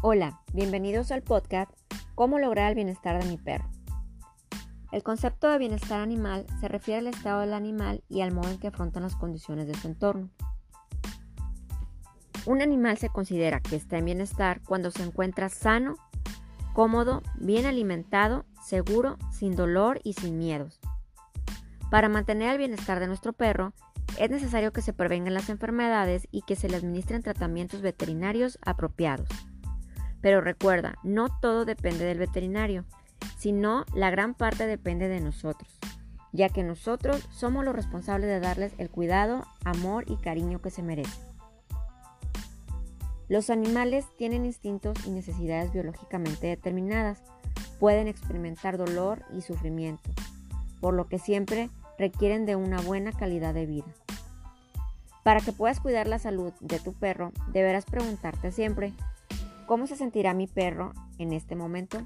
Hola, bienvenidos al podcast Cómo lograr el bienestar de mi perro. El concepto de bienestar animal se refiere al estado del animal y al modo en que afrontan las condiciones de su entorno. Un animal se considera que está en bienestar cuando se encuentra sano, cómodo, bien alimentado, seguro, sin dolor y sin miedos. Para mantener el bienestar de nuestro perro, es necesario que se prevengan las enfermedades y que se le administren tratamientos veterinarios apropiados. Pero recuerda, no todo depende del veterinario, sino la gran parte depende de nosotros, ya que nosotros somos los responsables de darles el cuidado, amor y cariño que se merecen. Los animales tienen instintos y necesidades biológicamente determinadas, pueden experimentar dolor y sufrimiento, por lo que siempre requieren de una buena calidad de vida. Para que puedas cuidar la salud de tu perro, deberás preguntarte siempre, cómo se sentirá mi perro en este momento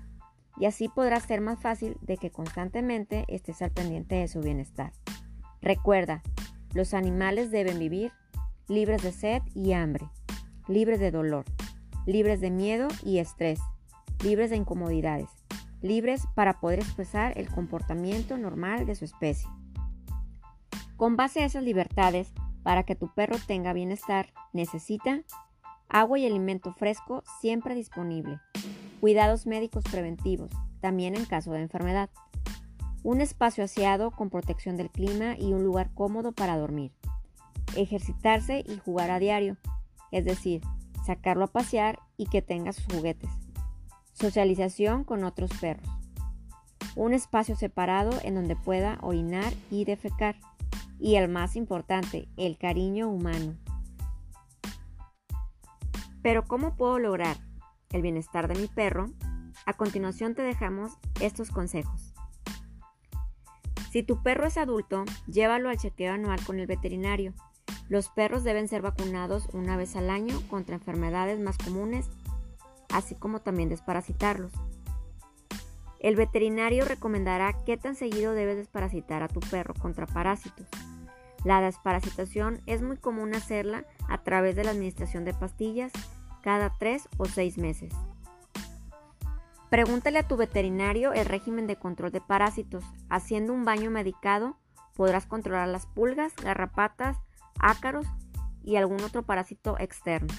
y así podrá ser más fácil de que constantemente estés al pendiente de su bienestar. Recuerda, los animales deben vivir libres de sed y hambre, libres de dolor, libres de miedo y estrés, libres de incomodidades, libres para poder expresar el comportamiento normal de su especie. Con base a esas libertades, para que tu perro tenga bienestar, necesita Agua y alimento fresco siempre disponible. Cuidados médicos preventivos, también en caso de enfermedad. Un espacio aseado con protección del clima y un lugar cómodo para dormir. Ejercitarse y jugar a diario, es decir, sacarlo a pasear y que tenga sus juguetes. Socialización con otros perros. Un espacio separado en donde pueda orinar y defecar. Y el más importante, el cariño humano. Pero ¿cómo puedo lograr el bienestar de mi perro? A continuación te dejamos estos consejos. Si tu perro es adulto, llévalo al chequeo anual con el veterinario. Los perros deben ser vacunados una vez al año contra enfermedades más comunes, así como también desparasitarlos. El veterinario recomendará qué tan seguido debes desparasitar a tu perro contra parásitos. La desparasitación es muy común hacerla a través de la administración de pastillas cada 3 o 6 meses. Pregúntale a tu veterinario el régimen de control de parásitos. Haciendo un baño medicado podrás controlar las pulgas, garrapatas, ácaros y algún otro parásito externo.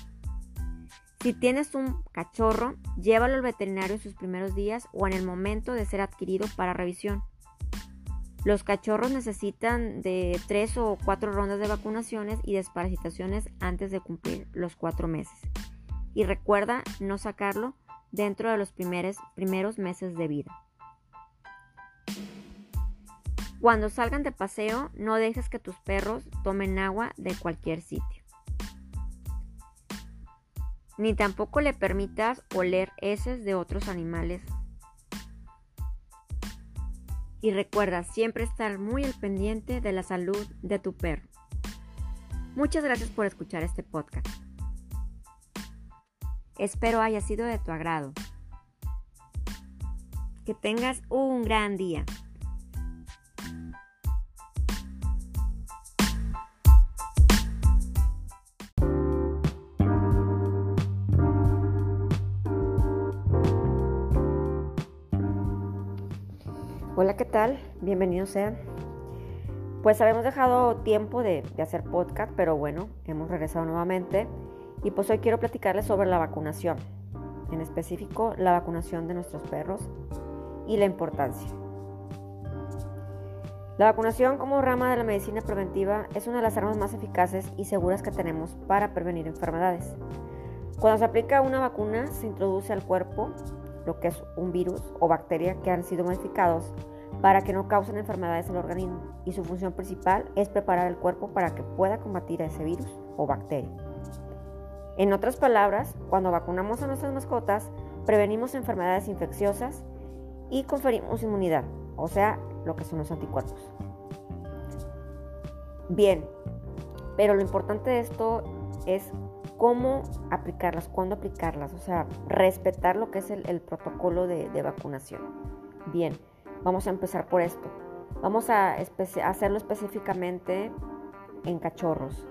Si tienes un cachorro, llévalo al veterinario en sus primeros días o en el momento de ser adquirido para revisión. Los cachorros necesitan de tres o cuatro rondas de vacunaciones y desparasitaciones antes de cumplir los cuatro meses. Y recuerda no sacarlo dentro de los primeros, primeros meses de vida. Cuando salgan de paseo, no dejes que tus perros tomen agua de cualquier sitio. Ni tampoco le permitas oler heces de otros animales y recuerda siempre estar muy al pendiente de la salud de tu perro. Muchas gracias por escuchar este podcast. Espero haya sido de tu agrado. Que tengas un gran día. Hola, ¿qué tal? Bienvenidos sean. Pues habíamos dejado tiempo de, hacer podcast, pero bueno, hemos regresado nuevamente. Y pues hoy quiero platicarles sobre la vacunación, en específico la vacunación de nuestros perros y la importancia. La vacunación como rama de la medicina preventiva es una de las armas más eficaces y seguras que tenemos para prevenir enfermedades. Cuando se aplica una vacuna, se introduce al cuerpo lo que es un virus o bacteria que han sido modificados para que no causen enfermedades al organismo y su función principal es preparar el cuerpo para que pueda combatir a ese virus o bacteria. En otras palabras, cuando vacunamos a nuestras mascotas, prevenimos enfermedades infecciosas y conferimos inmunidad, o sea, lo que son los anticuerpos. Bien, pero lo importante de esto es cómo aplicarlas, cuándo aplicarlas, o sea, respetar lo que es el, protocolo de, vacunación. Bien, vamos a empezar por esto. Vamos a hacerlo específicamente en cachorros.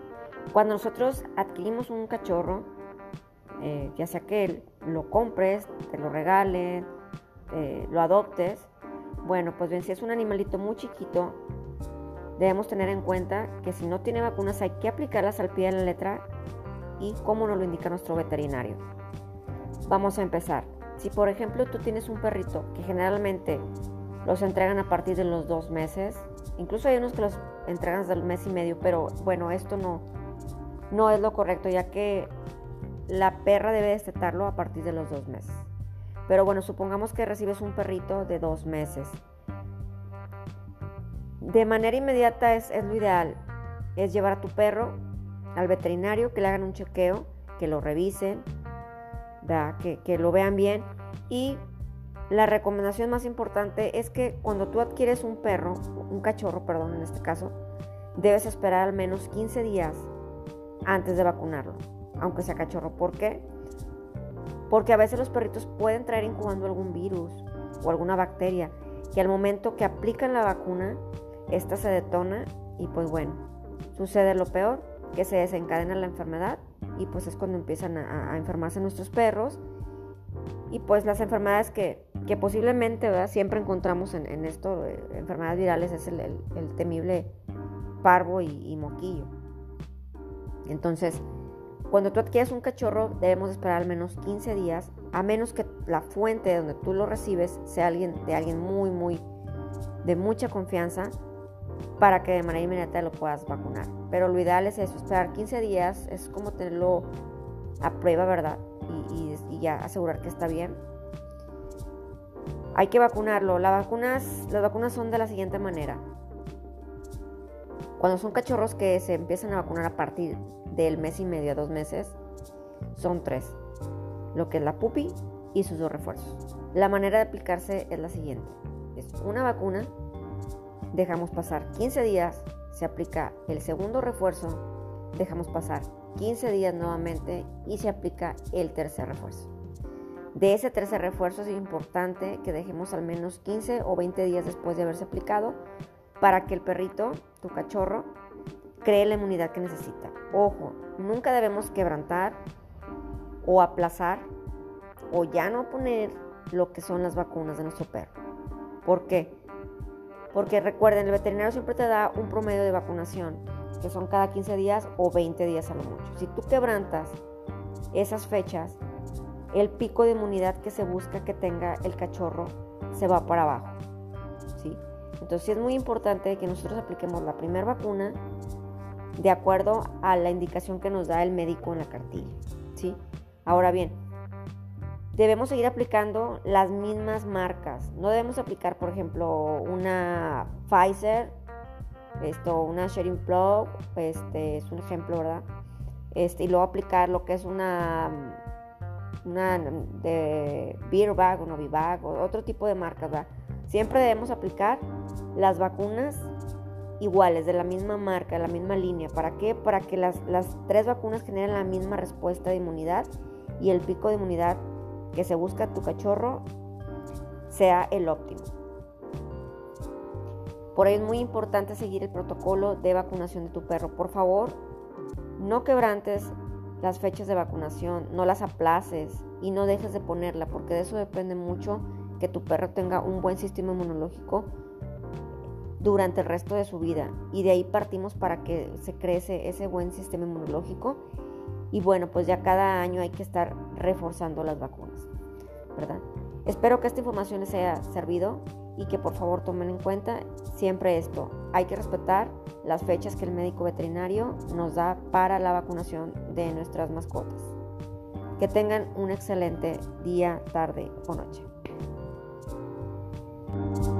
Cuando nosotros adquirimos un cachorro, eh, ya sea que lo compres, te lo regalen, lo adoptes. Bueno, pues bien, si es un animalito muy chiquito, debemos tener en cuenta que si no tiene vacunas hay que aplicarlas al pie de la letra y como nos lo indica nuestro veterinario. Vamos a empezar. Si por ejemplo tú tienes un perrito que generalmente los entregan a partir de los dos meses, incluso hay unos que los entregan desde el mes y medio, pero bueno, esto no, no es lo correcto ya que la perra debe destetarlo a partir de los dos meses. Pero bueno, supongamos que recibes un perrito de dos meses. De manera inmediata es, lo ideal, es llevar a tu perro al veterinario, que le hagan un chequeo, que lo revisen, que, lo vean bien. Y la recomendación más importante es que cuando tú adquieres un perro, un cachorro, perdón, en este caso, debes esperar al menos 15 días antes de vacunarlo, aunque sea cachorro. ¿Por qué? Porque a veces los perritos pueden traer incubando algún virus o alguna bacteria que al momento que aplican la vacuna, esta se detona y pues bueno, sucede lo peor, que se desencadena la enfermedad y pues es cuando empiezan a, enfermarse nuestros perros y pues las enfermedades que, posiblemente siempre encontramos en, esto, eh, enfermedades virales, es el, temible parvo y moquillo. Entonces, cuando tú adquieres un cachorro, debemos esperar al menos 15 días, a menos que la fuente de donde tú lo recibes sea alguien, de alguien muy, muy, de mucha confianza, para que de manera inmediata lo puedas vacunar. Pero lo ideal es eso, esperar 15 días, es como tenerlo a prueba, ¿verdad? Y, ya asegurar que está bien. Hay que vacunarlo. Las vacunas, las vacunas son de la siguiente manera. Cuando son cachorros que se empiezan a vacunar a partir del mes y medio a dos meses, son tres. Lo que es la pupi y sus dos refuerzos. La manera de aplicarse es la siguiente. Es una vacuna, dejamos pasar 15 días, se aplica el segundo refuerzo, dejamos pasar 15 días nuevamente y se aplica el tercer refuerzo. De ese tercer refuerzo es importante que dejemos al menos 15 o 20 días después de haberse aplicado para que el perrito, tu cachorro, cree la inmunidad que necesita. Ojo, nunca debemos quebrantar o aplazar o ya no poner lo que son las vacunas de nuestro perro. ¿Por qué? Porque recuerden, el veterinario siempre te da un promedio de vacunación, que son cada 15 días o 20 días a lo mucho. Si tú quebrantas esas fechas, el pico de inmunidad que se busca que tenga el cachorro se va para abajo. Entonces es muy importante que nosotros apliquemos la primera vacuna de acuerdo a la indicación que nos da el médico en la cartilla. ¿sí? Ahora bien, debemos seguir aplicando las mismas marcas. No debemos aplicar, por ejemplo, una Pfizer, esto, una Sharing Plug, este es un ejemplo, ¿verdad? Este, y luego aplicar lo que es una, una de Beer Bag o Novibag o otro tipo de marcas, ¿verdad? Siempre debemos aplicar las vacunas iguales, de la misma marca, de la misma línea. ¿Para qué? Para que las, tres vacunas generen la misma respuesta de inmunidad y el pico de inmunidad que se busca tu cachorro sea el óptimo. Por ello es muy importante seguir el protocolo de vacunación de tu perro. Por favor, no quebrantes las fechas de vacunación, no las aplaces y no dejes de ponerla, porque de eso depende mucho que tu perro tenga un buen sistema inmunológico durante el resto de su vida. Y de ahí partimos para que se crece ese buen sistema inmunológico. Y bueno, pues ya cada año hay que estar reforzando las vacunas, ¿verdad? Espero que esta información les haya servido y que por favor tomen en cuenta siempre esto. Hay que respetar las fechas que el médico veterinario nos da para la vacunación de nuestras mascotas. Que tengan un excelente día, tarde o noche. Thank you.